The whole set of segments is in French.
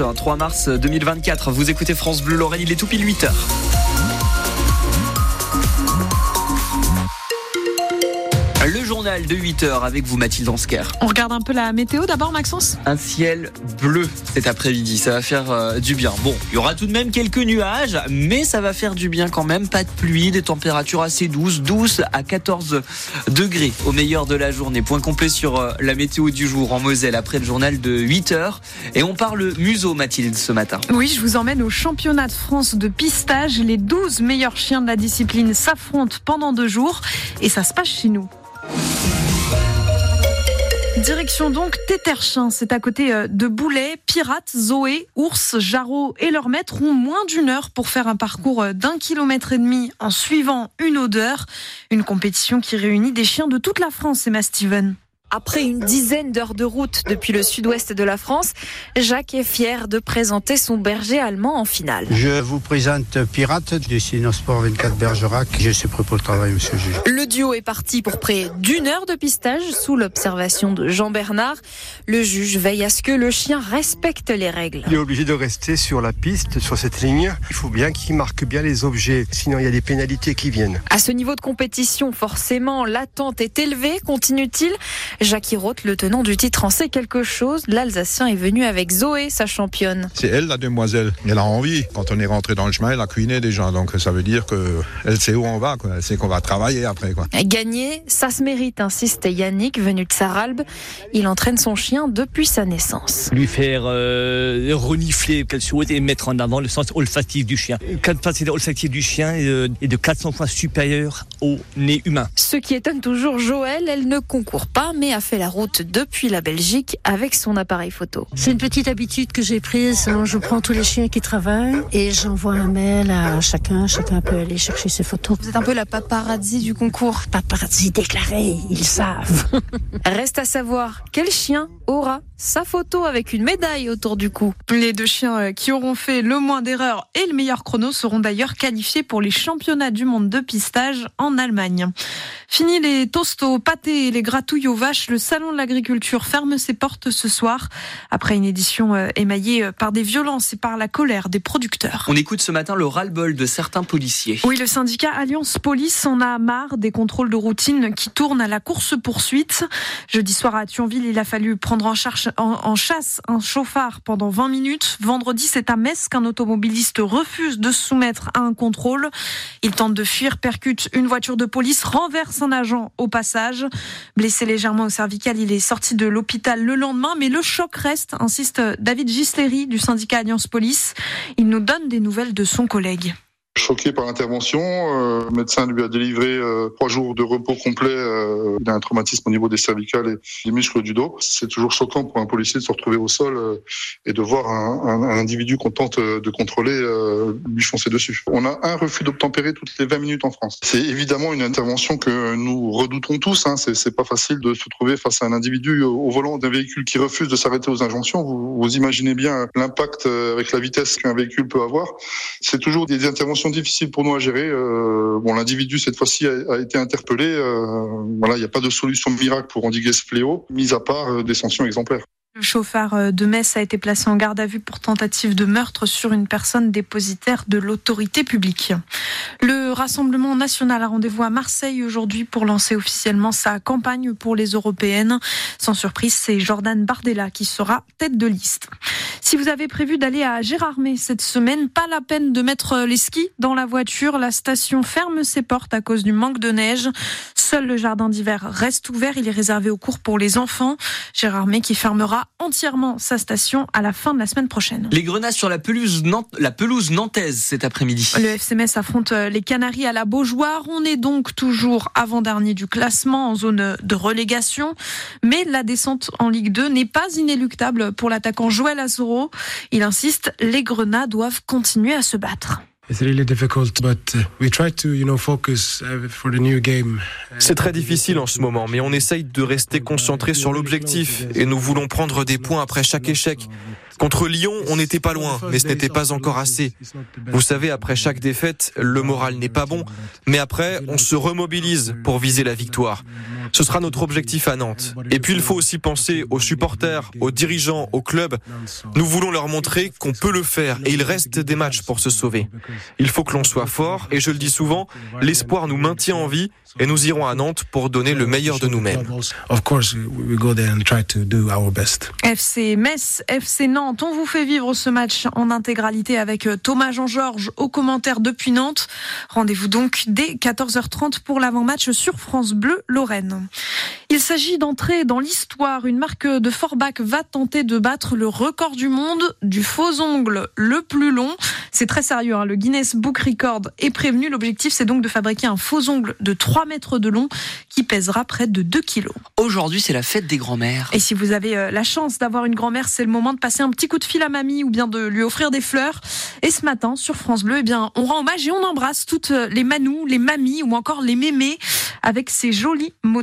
dimanche 3 mars 2024. Vous écoutez France Bleu Lorraine, il est tout pile 8 journal de 8 heures avec vous Mathilde Ansker. On regarde un peu la météo d'abord Maxence Un ciel bleu cet après-midi, ça va faire euh, du bien. Bon, il y aura tout de même quelques nuages, mais ça va faire du bien quand même. Pas de pluie, des températures assez douces, douces à 14 degrés au meilleur de la journée. Point complet sur euh, la météo du jour en Moselle après le journal de 8 heures. Et on parle museau Mathilde ce matin. Oui, je vous emmène au championnat de France de pistage. Les 12 meilleurs chiens de la discipline s'affrontent pendant deux jours et ça se passe chez nous. Direction donc Téterchin, c'est à côté euh, de Boulet. Pirates, Zoé, Ours, Jarreau et leur maître ont moins d'une heure pour faire un parcours euh, d'un kilomètre et demi en suivant une odeur. Une compétition qui réunit des chiens de toute la France, Emma Steven. Après une dizaine d'heures de route depuis le sud-ouest de la France, Jacques est fier de présenter son berger allemand en finale. Je vous présente Pirate du Sport 24 Bergerac. Je suis prêt pour le travail, monsieur le juge. Le duo est parti pour près d'une heure de pistage sous l'observation de Jean Bernard. Le juge veille à ce que le chien respecte les règles. Il est obligé de rester sur la piste, sur cette ligne. Il faut bien qu'il marque bien les objets, sinon il y a des pénalités qui viennent. À ce niveau de compétition, forcément, l'attente est élevée, continue-t-il? Jacques Roth, le tenant du titre, en sait quelque chose. L'Alsacien est venu avec Zoé, sa championne. C'est elle, la demoiselle. Elle a envie. Quand on est rentré dans le chemin, elle a cuiné déjà. Donc ça veut dire qu'elle sait où on va. Quoi. Elle sait qu'on va travailler après. Quoi. Gagner, ça se mérite, insiste Yannick, venu de Saralbe. Il entraîne son chien depuis sa naissance. Lui faire euh, renifler qu'elle souhaite et mettre en avant le sens olfactif du chien. Le capacité olfactive du chien est de 400 fois supérieure au nez humain. Ce qui étonne toujours Joël, elle ne concourt pas, mais a fait la route depuis la Belgique avec son appareil photo. C'est une petite habitude que j'ai prise. Je prends tous les chiens qui travaillent et j'envoie un mail à chacun. Chacun peut aller chercher ses photos. Vous êtes un peu la paparazzi du concours. Paparazzi déclaré, ils savent. Reste à savoir quel chien aura sa photo avec une médaille autour du cou. Les deux chiens euh, qui auront fait le moins d'erreurs et le meilleur chrono seront d'ailleurs qualifiés pour les championnats du monde de pistage en Allemagne. Fini les toasts aux pâtés et les gratouilles aux vaches, le salon de l'agriculture ferme ses portes ce soir après une édition euh, émaillée euh, par des violences et par la colère des producteurs. On écoute ce matin le ras-le-bol de certains policiers. Oui, le syndicat Alliance Police en a marre des contrôles de routine qui tournent à la course-poursuite. Jeudi soir à Thionville, il a fallu prendre en, charge, en, chasse un chauffard pendant 20 minutes. Vendredi, c'est à Metz qu'un automobiliste refuse de se soumettre à un contrôle. Il tente de fuir, percute une voiture de police, renverse un agent au passage. Blessé légèrement au cervical, il est sorti de l'hôpital le lendemain, mais le choc reste, insiste David Gisleri du syndicat Alliance Police. Il nous donne des nouvelles de son collègue. Choqué par l'intervention, euh, le médecin lui a délivré euh, trois jours de repos complet. Euh, il a un traumatisme au niveau des cervicales et des muscles du dos. C'est toujours choquant pour un policier de se retrouver au sol et de voir un, individu qu'on tente de contrôler lui foncer dessus. On a un refus d'obtempérer toutes les 20 minutes en France. C'est évidemment une intervention que nous redoutons tous. Hein. C'est pas facile de se trouver face à un individu au volant d'un véhicule qui refuse de s'arrêter aux injonctions. Vous imaginez bien l'impact avec la vitesse qu'un véhicule peut avoir. C'est toujours des interventions difficile pour nous à gérer. Euh, l'individu cette fois-ci a, été interpellé. Euh, il n'y a pas de solution miracle pour endiguer ce fléau, mis à part euh, des sanctions exemplaires. Le chauffard euh, de Metz a été placé en garde à vue pour tentative de meurtre sur une personne dépositaire de l'autorité publique. Le Rassemblement national a rendez-vous à Marseille aujourd'hui pour lancer officiellement sa campagne pour les européennes. Sans surprise, c'est Jordan Bardella qui sera tête de liste. Si vous avez prévu d'aller à Gérardmer cette semaine, pas la peine de mettre les skis dans la voiture. La station ferme ses portes à cause du manque de neige. Seul le jardin d'hiver reste ouvert. Il est réservé aux cours pour les enfants. Gérardmer qui fermera entièrement sa station à la fin de la semaine prochaine. Les grenades sur la pelouse, la pelouse nantaise cet après-midi. Le FCMS affronte euh, les Canaries à la Beaujoire. On est donc toujours avant-dernier du classement en zone de relégation. Mais la descente en Ligue 2 n'est pas inéluctable pour l'attaquant Joël Azoro. Il insiste, les Grenats doivent continuer à se battre. C'est très difficile en ce moment, mais on essaye de rester concentré sur l'objectif et nous voulons prendre des points après chaque échec. Contre Lyon, on n'était pas loin, mais ce n'était pas encore assez. Vous savez, après chaque défaite, le moral n'est pas bon, mais après, on se remobilise pour viser la victoire. Ce sera notre objectif à Nantes. Et puis il faut aussi penser aux supporters, aux dirigeants, aux clubs. Nous voulons leur montrer qu'on peut le faire et il reste des matchs pour se sauver. Il faut que l'on soit fort et je le dis souvent, l'espoir nous maintient en vie et nous irons à Nantes pour donner le meilleur de nous-mêmes. FC Metz, FC Nantes, on vous fait vivre ce match en intégralité avec euh, Thomas Jean-Georges au commentaire depuis Nantes. Rendez-vous donc dès 14h30 pour l'avant-match sur France Bleu Lorraine. Il s'agit d'entrer dans l'histoire. Une marque de Forbach va tenter de battre le record du monde du faux ongle le plus long. C'est très sérieux. Hein. Le Guinness Book Record est prévenu. L'objectif, c'est donc de fabriquer un faux ongle de 3 mètres de long qui pèsera près de 2 kilos. Aujourd'hui, c'est la fête des grands-mères. Et si vous avez euh, la chance d'avoir une grand-mère, c'est le moment de passer un petit coup de fil à mamie ou bien de lui offrir des fleurs. Et ce matin, sur France Bleu, eh bien, on rend hommage et on embrasse toutes les manous, les mamies ou encore les mémés avec ces jolis mots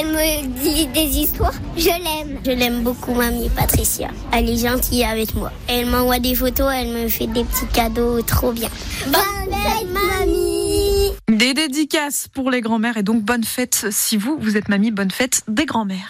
Elle me dit des histoires. Je l'aime. Je l'aime beaucoup, mamie Patricia. Elle est gentille avec moi. Elle m'envoie des photos, elle me fait des petits cadeaux trop bien. Bonne fête, mamie Des dédicaces pour les grands-mères et donc bonne fête si vous, vous êtes mamie, bonne fête des grands-mères.